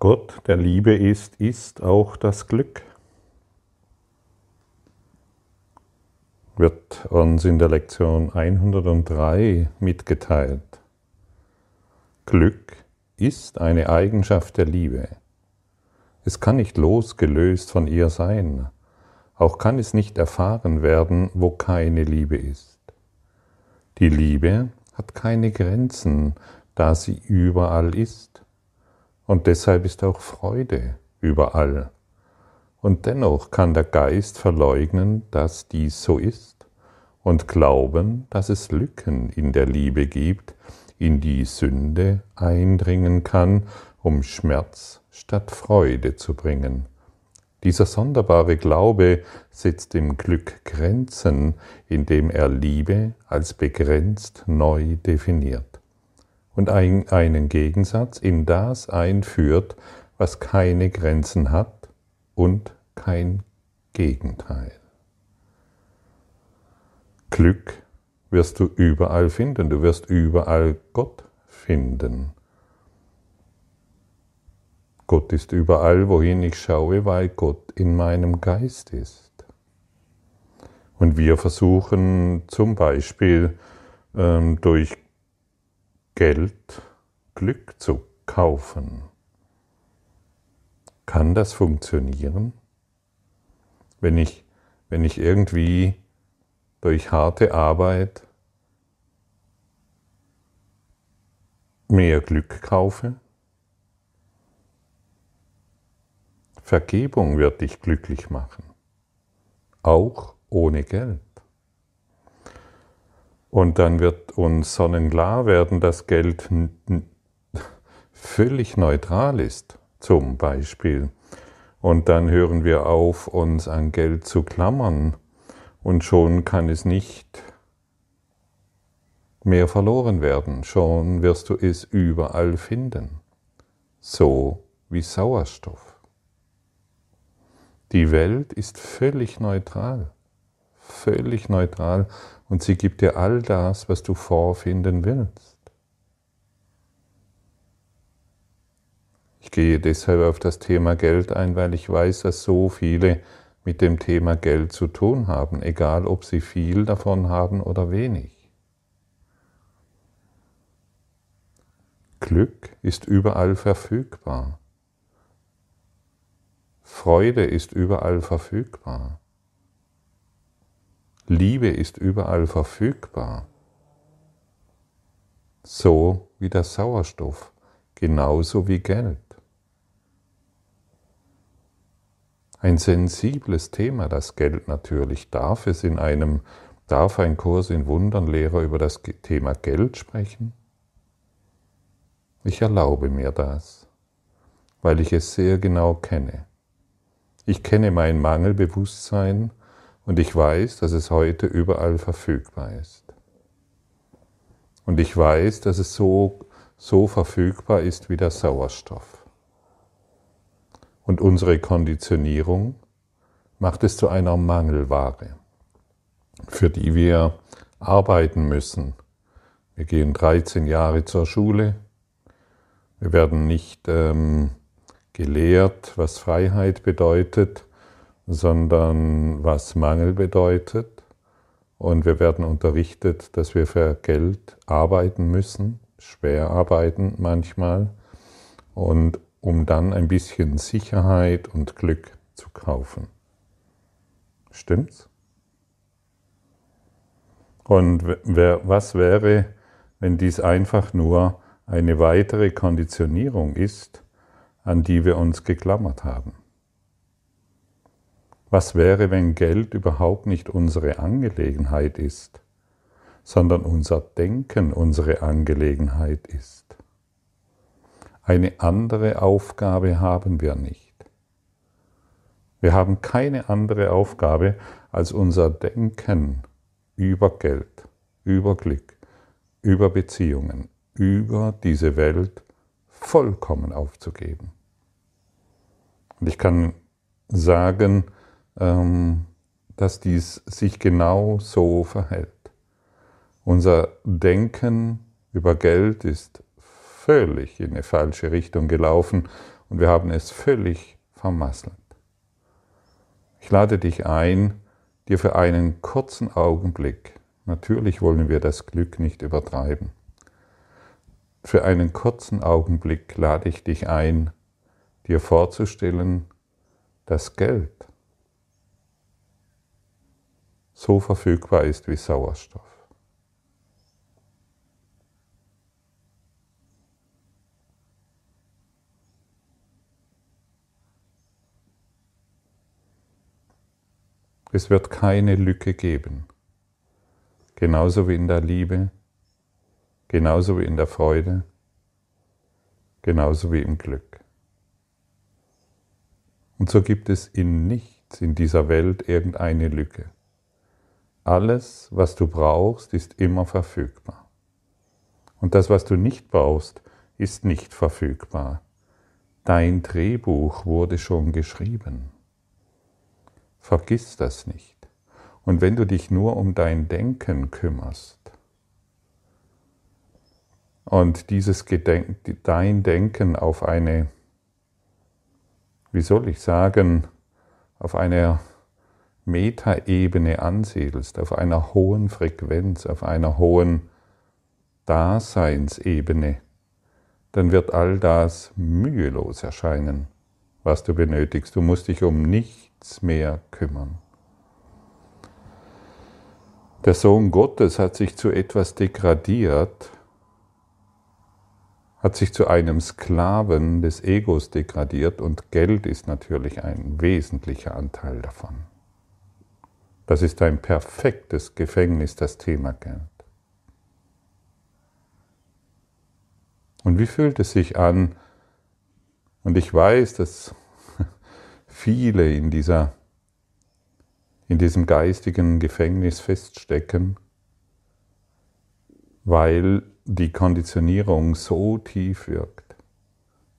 Gott, der Liebe ist, ist auch das Glück. Wird uns in der Lektion 103 mitgeteilt. Glück ist eine Eigenschaft der Liebe. Es kann nicht losgelöst von ihr sein, auch kann es nicht erfahren werden, wo keine Liebe ist. Die Liebe hat keine Grenzen, da sie überall ist. Und deshalb ist auch Freude überall. Und dennoch kann der Geist verleugnen, dass dies so ist und glauben, dass es Lücken in der Liebe gibt, in die Sünde eindringen kann, um Schmerz statt Freude zu bringen. Dieser sonderbare Glaube setzt dem Glück Grenzen, indem er Liebe als begrenzt neu definiert und einen Gegensatz in das einführt, was keine Grenzen hat und kein Gegenteil. Glück wirst du überall finden, du wirst überall Gott finden. Gott ist überall, wohin ich schaue, weil Gott in meinem Geist ist. Und wir versuchen zum Beispiel ähm, durch Geld Glück zu kaufen. Kann das funktionieren? Wenn ich, wenn ich irgendwie durch harte Arbeit mehr Glück kaufe? Vergebung wird dich glücklich machen, auch ohne Geld. Und dann wird uns sonnenklar werden, dass Geld völlig neutral ist, zum Beispiel. Und dann hören wir auf, uns an Geld zu klammern. Und schon kann es nicht mehr verloren werden. Schon wirst du es überall finden. So wie Sauerstoff. Die Welt ist völlig neutral. Völlig neutral und sie gibt dir all das, was du vorfinden willst. Ich gehe deshalb auf das Thema Geld ein, weil ich weiß, dass so viele mit dem Thema Geld zu tun haben, egal ob sie viel davon haben oder wenig. Glück ist überall verfügbar. Freude ist überall verfügbar. Liebe ist überall verfügbar. So wie der Sauerstoff, genauso wie Geld. Ein sensibles Thema, das Geld natürlich. Darf es in einem, darf ein Kurs in Wundern Lehrer über das Thema Geld sprechen? Ich erlaube mir das, weil ich es sehr genau kenne. Ich kenne mein Mangelbewusstsein und ich weiß, dass es heute überall verfügbar ist. Und ich weiß, dass es so, so verfügbar ist wie der Sauerstoff. Und unsere Konditionierung macht es zu einer Mangelware, für die wir arbeiten müssen. Wir gehen 13 Jahre zur Schule. Wir werden nicht ähm, gelehrt, was Freiheit bedeutet sondern was Mangel bedeutet. Und wir werden unterrichtet, dass wir für Geld arbeiten müssen, schwer arbeiten manchmal, und um dann ein bisschen Sicherheit und Glück zu kaufen. Stimmt's? Und was wäre, wenn dies einfach nur eine weitere Konditionierung ist, an die wir uns geklammert haben? Was wäre, wenn Geld überhaupt nicht unsere Angelegenheit ist, sondern unser Denken unsere Angelegenheit ist? Eine andere Aufgabe haben wir nicht. Wir haben keine andere Aufgabe, als unser Denken über Geld, über Glück, über Beziehungen, über diese Welt vollkommen aufzugeben. Und ich kann sagen, dass dies sich genau so verhält. Unser Denken über Geld ist völlig in eine falsche Richtung gelaufen und wir haben es völlig vermasselt. Ich lade dich ein, dir für einen kurzen Augenblick, natürlich wollen wir das Glück nicht übertreiben, für einen kurzen Augenblick lade ich dich ein, dir vorzustellen, dass Geld so verfügbar ist wie Sauerstoff. Es wird keine Lücke geben. Genauso wie in der Liebe, genauso wie in der Freude, genauso wie im Glück. Und so gibt es in nichts in dieser Welt irgendeine Lücke. Alles, was du brauchst, ist immer verfügbar. Und das, was du nicht brauchst, ist nicht verfügbar. Dein Drehbuch wurde schon geschrieben. Vergiss das nicht. Und wenn du dich nur um dein Denken kümmerst und dieses Gedenk, dein Denken auf eine, wie soll ich sagen, auf einer Metaebene ansiedelst, auf einer hohen Frequenz, auf einer hohen Daseinsebene, dann wird all das mühelos erscheinen, was du benötigst. Du musst dich um nichts mehr kümmern. Der Sohn Gottes hat sich zu etwas degradiert, hat sich zu einem Sklaven des Egos degradiert und Geld ist natürlich ein wesentlicher Anteil davon. Das ist ein perfektes Gefängnis, das Thema Geld. Und wie fühlt es sich an? Und ich weiß, dass viele in, dieser, in diesem geistigen Gefängnis feststecken, weil die Konditionierung so tief wirkt,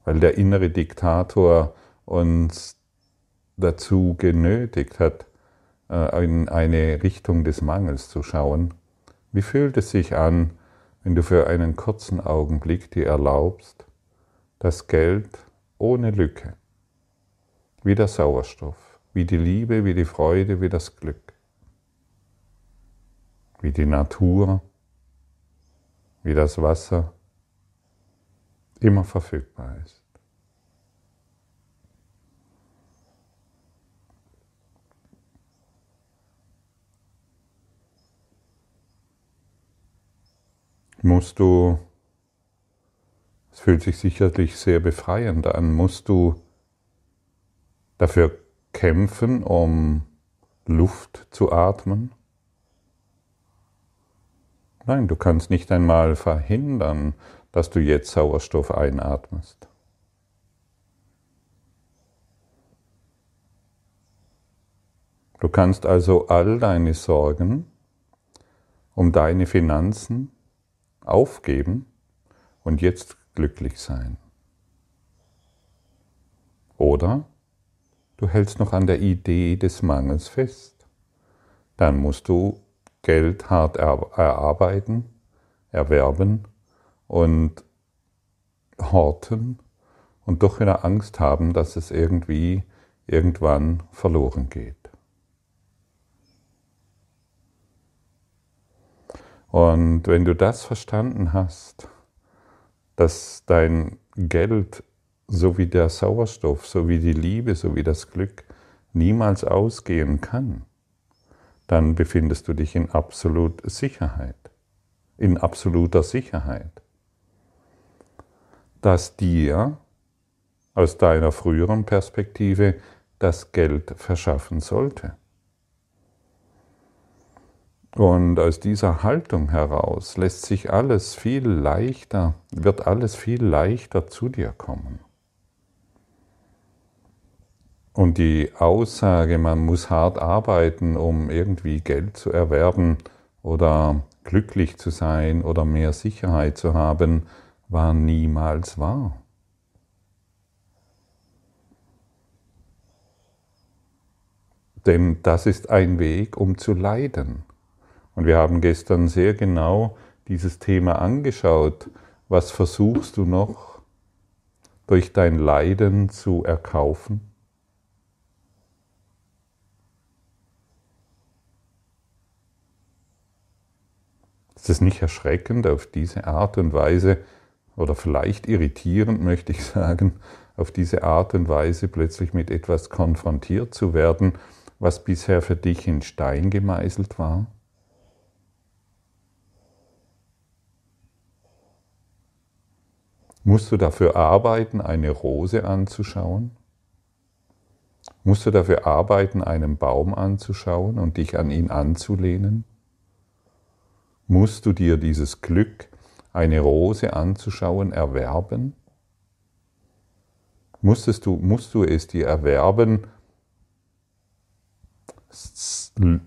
weil der innere Diktator uns dazu genötigt hat, in eine Richtung des Mangels zu schauen. Wie fühlt es sich an, wenn du für einen kurzen Augenblick dir erlaubst, das Geld ohne Lücke wie der Sauerstoff, wie die Liebe, wie die Freude, wie das Glück, wie die Natur, wie das Wasser immer verfügbar ist. Musst du, es fühlt sich sicherlich sehr befreiend an, musst du dafür kämpfen, um Luft zu atmen? Nein, du kannst nicht einmal verhindern, dass du jetzt Sauerstoff einatmest. Du kannst also all deine Sorgen um deine Finanzen aufgeben und jetzt glücklich sein. Oder du hältst noch an der Idee des Mangels fest. Dann musst du Geld hart erarbeiten, erwerben und horten und doch wieder Angst haben, dass es irgendwie irgendwann verloren geht. Und wenn du das verstanden hast, dass dein Geld so wie der Sauerstoff, so wie die Liebe, so wie das Glück niemals ausgehen kann, dann befindest du dich in absoluter Sicherheit, in absoluter Sicherheit, dass dir aus deiner früheren Perspektive das Geld verschaffen sollte. Und aus dieser Haltung heraus lässt sich alles viel leichter, wird alles viel leichter zu dir kommen. Und die Aussage, man muss hart arbeiten, um irgendwie Geld zu erwerben oder glücklich zu sein oder mehr Sicherheit zu haben, war niemals wahr. Denn das ist ein Weg, um zu leiden. Und wir haben gestern sehr genau dieses Thema angeschaut. Was versuchst du noch durch dein Leiden zu erkaufen? Ist es nicht erschreckend, auf diese Art und Weise, oder vielleicht irritierend möchte ich sagen, auf diese Art und Weise plötzlich mit etwas konfrontiert zu werden, was bisher für dich in Stein gemeißelt war? Musst du dafür arbeiten, eine Rose anzuschauen? Musst du dafür arbeiten, einen Baum anzuschauen und dich an ihn anzulehnen? Musst du dir dieses Glück, eine Rose anzuschauen, erwerben? Musstest du, musst du es dir erwerben,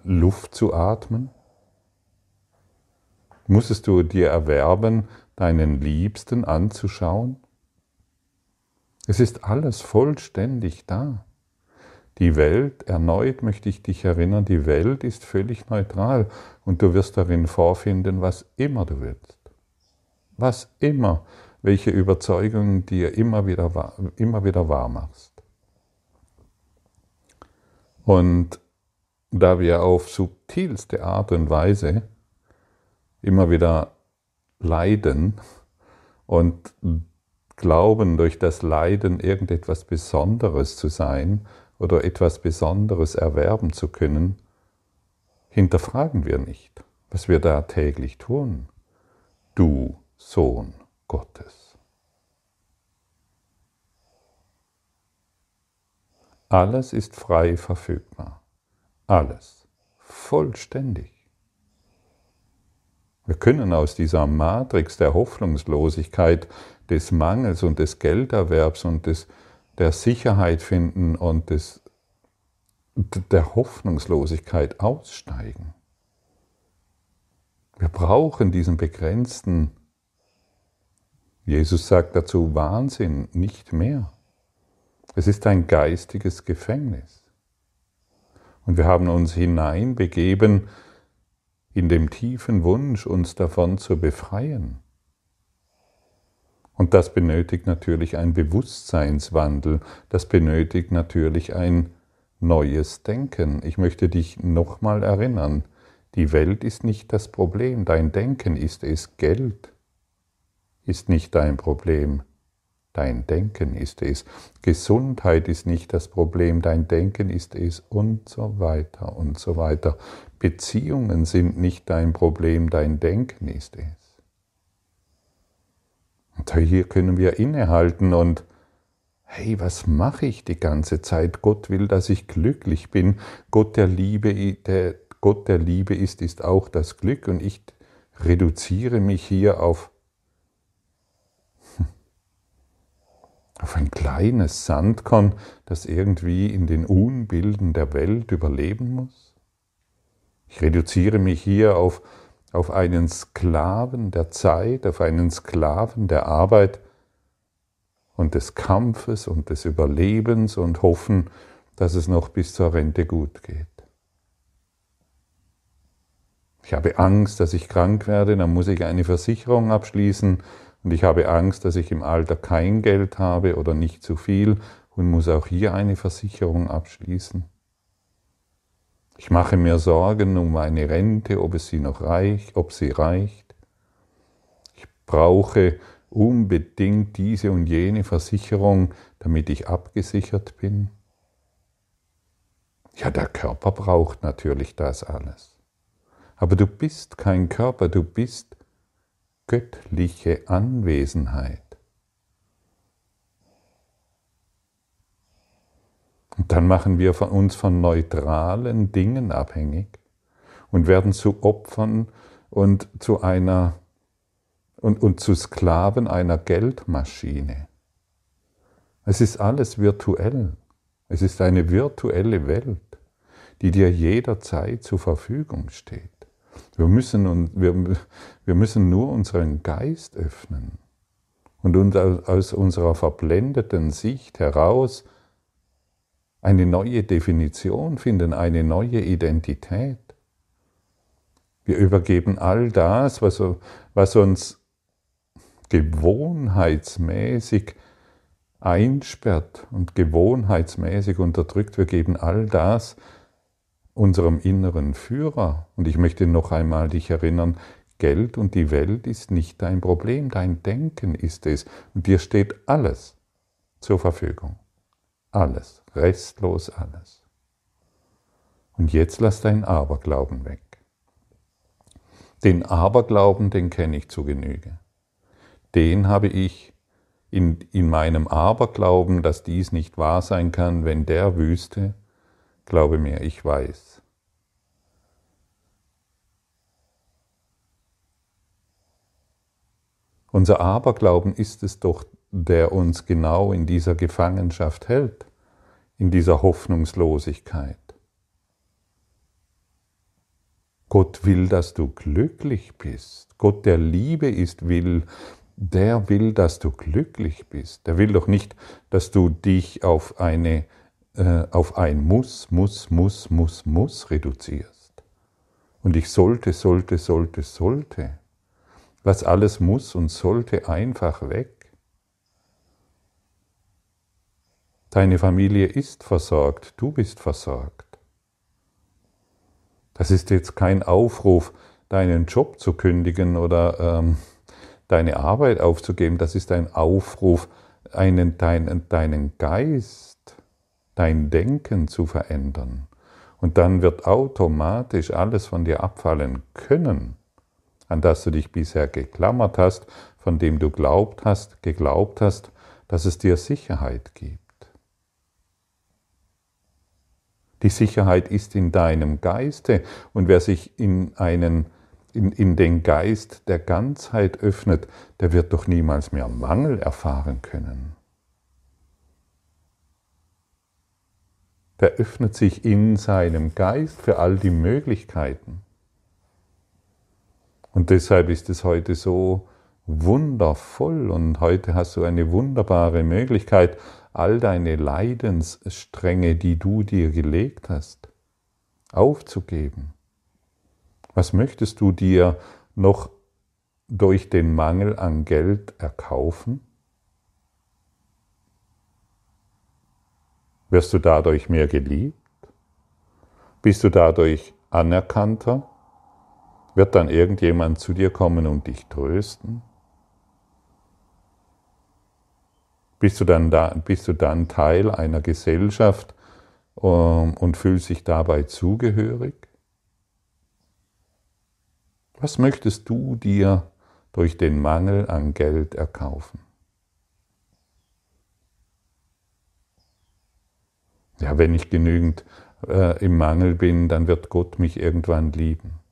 Luft zu atmen? Musstest du dir erwerben, deinen Liebsten anzuschauen? Es ist alles vollständig da. Die Welt, erneut möchte ich dich erinnern, die Welt ist völlig neutral und du wirst darin vorfinden, was immer du willst. Was immer, welche Überzeugungen dir immer wieder, immer wieder wahr machst. Und da wir auf subtilste Art und Weise immer wieder leiden und glauben, durch das Leiden irgendetwas Besonderes zu sein oder etwas Besonderes erwerben zu können, hinterfragen wir nicht, was wir da täglich tun. Du Sohn Gottes. Alles ist frei verfügbar. Alles. Vollständig. Wir können aus dieser Matrix der Hoffnungslosigkeit, des Mangels und des Gelderwerbs und des, der Sicherheit finden und des, der Hoffnungslosigkeit aussteigen. Wir brauchen diesen begrenzten, Jesus sagt dazu, Wahnsinn nicht mehr. Es ist ein geistiges Gefängnis. Und wir haben uns hineinbegeben in dem tiefen Wunsch, uns davon zu befreien. Und das benötigt natürlich ein Bewusstseinswandel, das benötigt natürlich ein neues Denken. Ich möchte dich nochmal erinnern, die Welt ist nicht das Problem, dein Denken ist es, Geld ist nicht dein Problem. Dein Denken ist es. Gesundheit ist nicht das Problem, dein Denken ist es und so weiter und so weiter. Beziehungen sind nicht dein Problem, dein Denken ist es. Und hier können wir innehalten und hey, was mache ich die ganze Zeit? Gott will, dass ich glücklich bin. Gott der Liebe, der Gott der Liebe ist, ist auch das Glück und ich reduziere mich hier auf auf ein kleines Sandkorn, das irgendwie in den Unbilden der Welt überleben muss? Ich reduziere mich hier auf, auf einen Sklaven der Zeit, auf einen Sklaven der Arbeit und des Kampfes und des Überlebens und hoffen, dass es noch bis zur Rente gut geht. Ich habe Angst, dass ich krank werde, dann muss ich eine Versicherung abschließen und ich habe Angst, dass ich im Alter kein Geld habe oder nicht zu viel und muss auch hier eine Versicherung abschließen. Ich mache mir Sorgen um meine Rente, ob es sie noch reicht, ob sie reicht. Ich brauche unbedingt diese und jene Versicherung, damit ich abgesichert bin. Ja, der Körper braucht natürlich das alles. Aber du bist kein Körper, du bist göttliche Anwesenheit. Und dann machen wir von uns von neutralen Dingen abhängig und werden zu Opfern und zu einer und, und zu Sklaven einer Geldmaschine. Es ist alles virtuell. Es ist eine virtuelle Welt, die dir jederzeit zur Verfügung steht. Wir müssen, wir, wir müssen nur unseren Geist öffnen und aus unserer verblendeten Sicht heraus eine neue Definition finden, eine neue Identität. Wir übergeben all das, was, uns gewohnheitsmäßig einsperrt und gewohnheitsmäßig unterdrückt. Wir geben all das unserem inneren Führer. Und ich möchte noch einmal dich erinnern, Geld und die Welt ist nicht dein Problem, dein Denken ist es. Und dir steht alles zur Verfügung. Alles, restlos alles. Und jetzt lass dein Aberglauben weg. Den Aberglauben, den kenne ich zu Genüge. Den habe ich in, in meinem Aberglauben, dass dies nicht wahr sein kann, wenn der wüsste, glaube mir, ich weiß. Unser Aberglauben ist es doch, der uns genau in dieser Gefangenschaft hält, in dieser Hoffnungslosigkeit. Gott will, dass du glücklich bist. Gott, der Liebe ist, will, der will, dass du glücklich bist. Der will doch nicht, dass du dich auf, eine, äh, auf ein Muss, Muss, Muss, Muss, Muss reduzierst. Und ich sollte, sollte, sollte, sollte. Was alles muss und sollte einfach weg. Deine Familie ist versorgt, du bist versorgt. Das ist jetzt kein Aufruf, deinen Job zu kündigen oder ähm, deine Arbeit aufzugeben. Das ist ein Aufruf, einen, deinen, deinen Geist, dein Denken zu verändern. Und dann wird automatisch alles von dir abfallen können, an das du dich bisher geklammert hast, von dem du glaubt hast, geglaubt hast, dass es dir Sicherheit gibt. Die Sicherheit ist in deinem Geiste und wer sich in, einen, in, in den Geist der Ganzheit öffnet, der wird doch niemals mehr Mangel erfahren können. Der öffnet sich in seinem Geist für all die Möglichkeiten. Und deshalb ist es heute so wundervoll und heute hast du eine wunderbare Möglichkeit, all deine Leidensstränge, die du dir gelegt hast, aufzugeben. Was möchtest du dir noch durch den Mangel an Geld erkaufen? Wirst du dadurch mehr geliebt? Bist du dadurch anerkannter? Wird dann irgendjemand zu dir kommen und dich trösten? Bist du dann, da, bist du dann Teil einer Gesellschaft um, ähm, und fühlst dich dabei zugehörig? Was möchtest du dir durch den Mangel an Geld erkaufen? Ja, wenn ich genügend äh, im Mangel bin, dann wird Gott mich irgendwann lieben.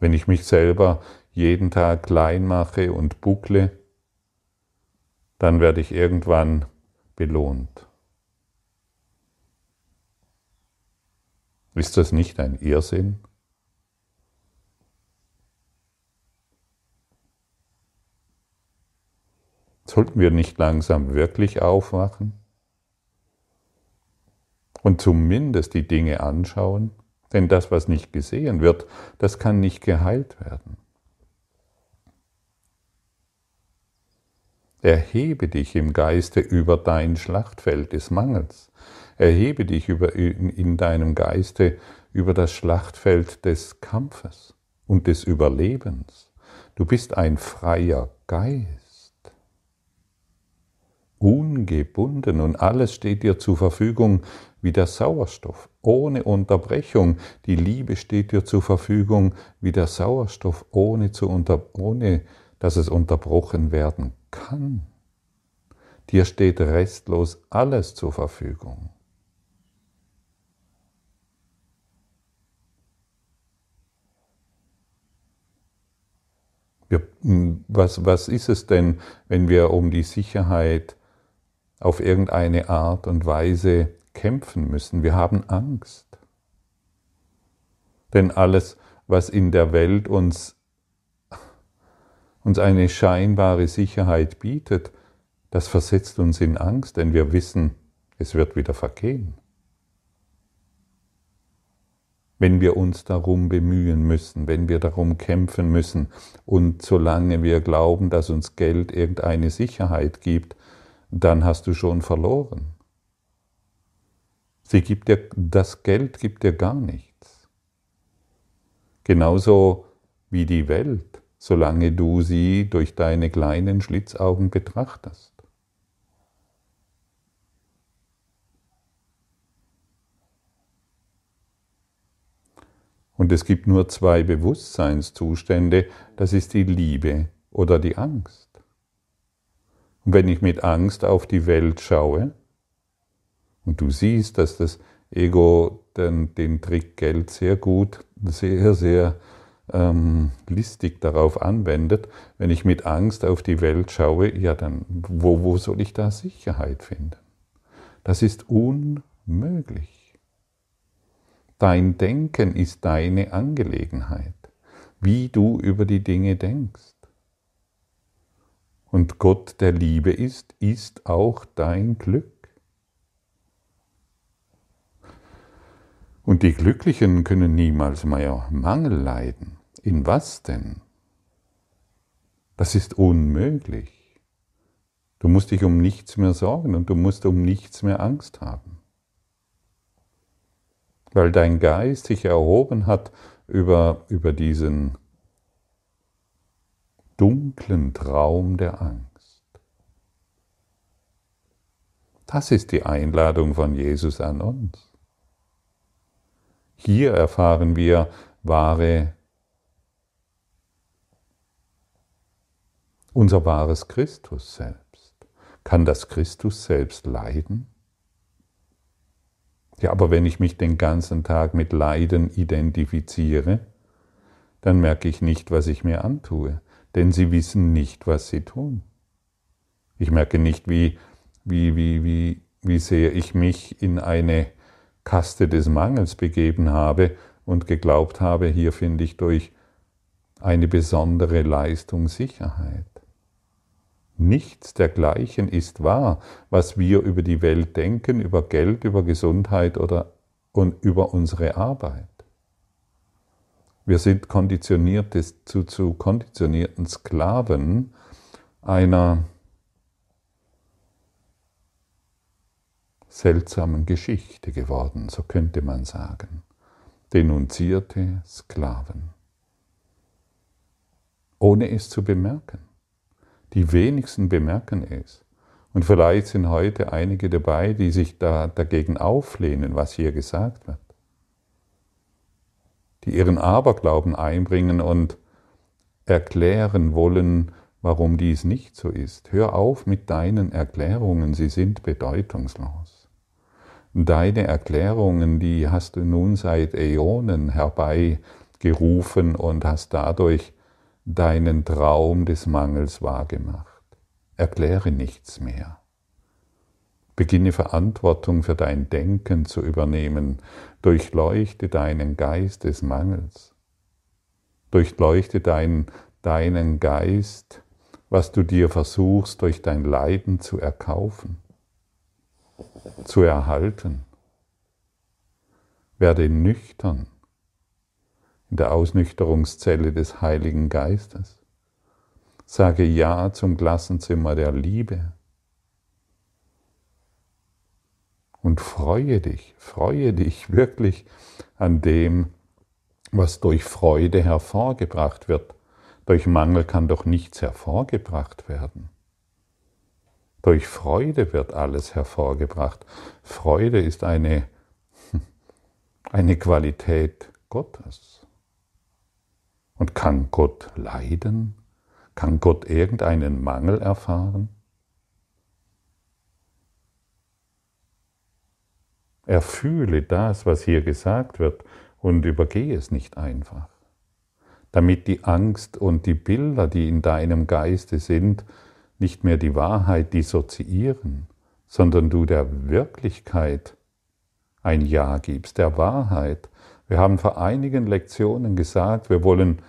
Wenn ich mich selber jeden Tag klein mache und buckle, dann werde ich irgendwann belohnt. Ist das nicht ein Irrsinn? Sollten wir nicht langsam wirklich aufwachen und zumindest die Dinge anschauen? Denn das, was nicht gesehen wird, das kann nicht geheilt werden. Erhebe dich im Geiste über dein Schlachtfeld des Mangels. Erhebe dich über, in, in deinem Geiste über das Schlachtfeld des Kampfes und des Überlebens. Du bist ein freier Geist, ungebunden und alles steht dir zur Verfügung wie der Sauerstoff, ohne Unterbrechung. Die Liebe steht dir zur Verfügung wie der Sauerstoff, ohne, zu unter, ohne dass es unterbrochen werden kann. Dir steht restlos alles zur Verfügung. Wir, was, was ist es denn, wenn wir um die Sicherheit auf irgendeine Art und Weise kämpfen müssen? Wir haben Angst. Denn alles, was in der Welt uns uns eine scheinbare Sicherheit bietet, das versetzt uns in Angst, denn wir wissen, es wird wieder vergehen. wenn wir uns darum bemühen müssen, wenn wir darum kämpfen müssen und solange wir glauben, dass uns Geld irgendeine Sicherheit gibt, dann hast du schon verloren. Sie gibt dir, das Geld gibt dir gar nichts. Genauso wie die Welt, solange du sie durch deine kleinen Schlitzaugen betrachtest. Und es gibt nur zwei Bewusstseinszustände, das ist die Liebe oder die Angst. Und wenn ich mit Angst auf die Welt schaue und du siehst, dass das Ego den, den Trick Geld sehr gut, sehr, sehr ähm, listig darauf anwendet, wenn ich mit Angst auf die Welt schaue, ja dann, wo, wo soll ich da Sicherheit finden? Das ist unmöglich. Dein Denken ist deine Angelegenheit, wie du über die Dinge denkst. Und Gott, der Liebe ist, ist auch dein Glück. Und die Glücklichen können niemals mehr Mangel leiden. In was denn? Das ist unmöglich. Du musst dich um nichts mehr sorgen und du musst um nichts mehr Angst haben weil dein Geist sich erhoben hat über, über diesen dunklen Traum der Angst. Das ist die Einladung von Jesus an uns. Hier erfahren wir wahre, unser wahres Christus selbst. Kann das Christus selbst leiden? Ja, aber wenn ich mich den ganzen Tag mit Leiden identifiziere, dann merke ich nicht, was ich mir antue, denn sie wissen nicht, was sie tun. Ich merke nicht, wie, wie, wie, wie, wie sehr ich mich in eine Kaste des Mangels begeben habe und geglaubt habe, hier finde ich durch eine besondere Leistung Sicherheit. Nichts dergleichen ist wahr, was wir über die Welt denken, über Geld, über Gesundheit oder und über unsere Arbeit. Wir sind konditionierte, zu, zu konditionierten Sklaven einer seltsamen Geschichte geworden, so könnte man sagen. Denunzierte Sklaven. Ohne es zu bemerken. Die wenigsten bemerken es. Und vielleicht sind heute einige dabei, die sich da dagegen auflehnen, was hier gesagt wird. Die ihren Aberglauben einbringen und erklären wollen, warum dies nicht so ist. Hör auf mit deinen Erklärungen, sie sind bedeutungslos. Deine Erklärungen, die hast du nun seit Äonen herbeigerufen und hast dadurch deinen Traum des Mangels wahrgemacht. Erkläre nichts mehr. Beginne Verantwortung für dein Denken zu übernehmen. Durchleuchte deinen Geist des Mangels. Durchleuchte dein, deinen Geist, was du dir versuchst durch dein Leiden zu erkaufen, zu erhalten. Werde nüchtern in der Ausnüchterungszelle des Heiligen Geistes. Sage Ja zum Klassenzimmer der Liebe. Und freue dich, freue dich wirklich an dem, was durch Freude hervorgebracht wird. Durch Mangel kann doch nichts hervorgebracht werden. Durch Freude wird alles hervorgebracht. Freude ist eine, eine Qualität Gottes. Und kann Gott leiden? Kann Gott irgendeinen Mangel erfahren? Erfühle das, was hier gesagt wird, und übergehe es nicht einfach, damit die Angst und die Bilder, die in deinem Geiste sind, nicht mehr die Wahrheit dissoziieren, sondern du der Wirklichkeit ein Ja gibst, der Wahrheit, wir haben vor einigen Lektionen gesagt, wir wollen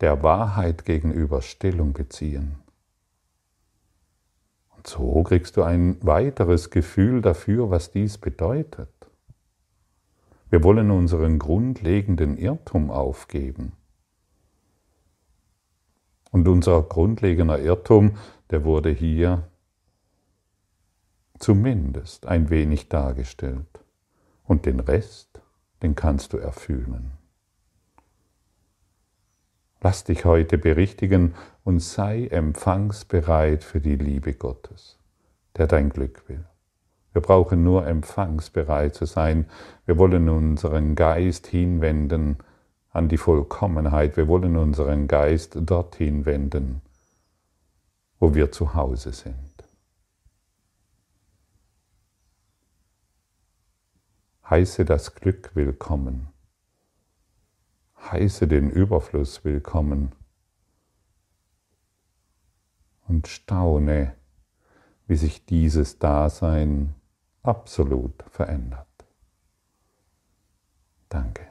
der Wahrheit gegenüber Stellung beziehen. Und so kriegst du ein weiteres Gefühl dafür, was dies bedeutet. Wir wollen unseren grundlegenden Irrtum aufgeben. Und unser grundlegender Irrtum, der wurde hier zumindest ein wenig dargestellt. Und den Rest, den kannst du erfüllen. Lass dich heute berichtigen und sei empfangsbereit für die Liebe Gottes, der dein Glück will. Wir brauchen nur empfangsbereit zu sein. Wir wollen unseren Geist hinwenden an die Vollkommenheit. Wir wollen unseren Geist dorthin wenden, wo wir zu Hause sind. Heiße das Glück willkommen. Heiße den Überfluss willkommen. Und staune, wie sich dieses Dasein absolut verändert. Danke.